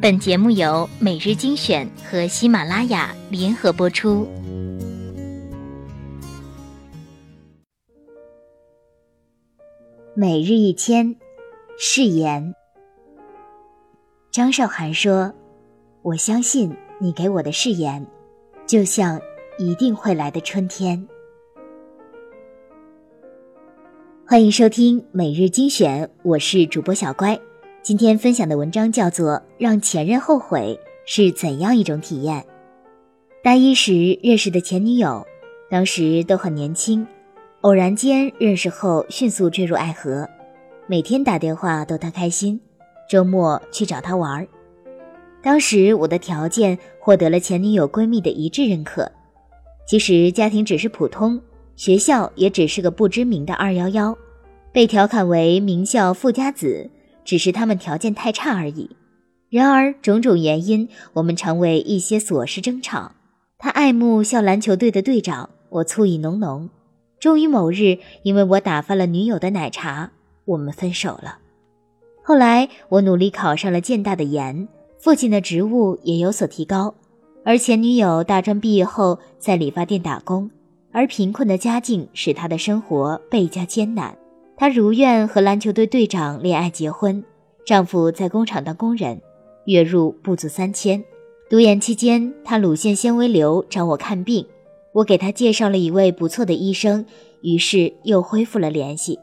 本节目由每日精选和喜马拉雅联合播出。每日一千，誓言。张韶涵说：“我相信你给我的誓言，就像一定会来的春天。”欢迎收听每日精选，我是主播小乖。今天分享的文章叫做《让前任后悔是怎样一种体验》。大一时认识的前女友，当时都很年轻，偶然间认识后迅速坠入爱河，每天打电话逗她开心，周末去找她玩。当时我的条件获得了前女友闺蜜的一致认可，其实家庭只是普通。学校也只是个不知名的二幺幺，被调侃为名校富家子，只是他们条件太差而已。然而种种原因，我们常为一些琐事争吵。他爱慕校篮球队的队长，我醋意浓浓。终于某日，因为我打翻了女友的奶茶，我们分手了。后来我努力考上了建大的研，父亲的职务也有所提高，而前女友大专毕业后在理发店打工。而贫困的家境使她的生活倍加艰难。她如愿和篮球队队长恋爱结婚，丈夫在工厂当工人，月入不足三千。读研期间，她乳腺纤维瘤找我看病，我给她介绍了一位不错的医生，于是又恢复了联系。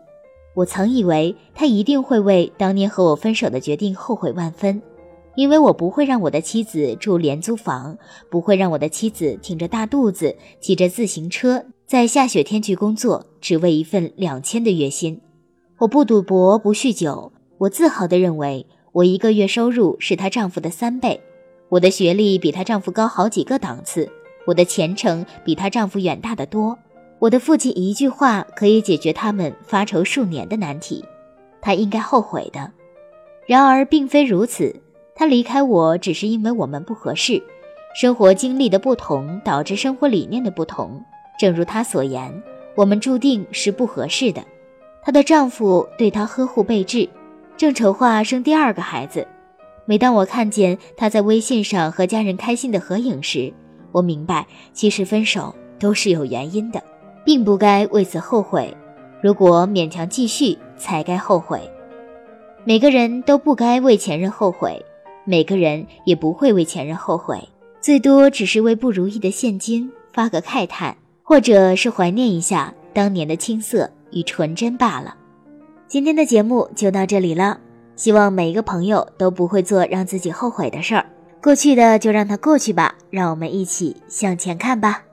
我曾以为他一定会为当年和我分手的决定后悔万分。因为我不会让我的妻子住廉租房，不会让我的妻子挺着大肚子骑着自行车在下雪天去工作，只为一份两千的月薪。我不赌博，不酗酒，我自豪地认为我一个月收入是她丈夫的三倍，我的学历比她丈夫高好几个档次，我的前程比她丈夫远大得多。我的父亲一句话可以解决他们发愁数年的难题，他应该后悔的。然而并非如此。他离开我只是因为我们不合适，生活经历的不同导致生活理念的不同。正如她所言，我们注定是不合适的。她的丈夫对她呵护备至，正筹划生第二个孩子。每当我看见她在微信上和家人开心的合影时，我明白，其实分手都是有原因的，并不该为此后悔。如果勉强继续，才该后悔。每个人都不该为前任后悔。每个人也不会为前任后悔，最多只是为不如意的现今发个慨叹，或者是怀念一下当年的青涩与纯真罢了。今天的节目就到这里了，希望每一个朋友都不会做让自己后悔的事儿。过去的就让它过去吧，让我们一起向前看吧。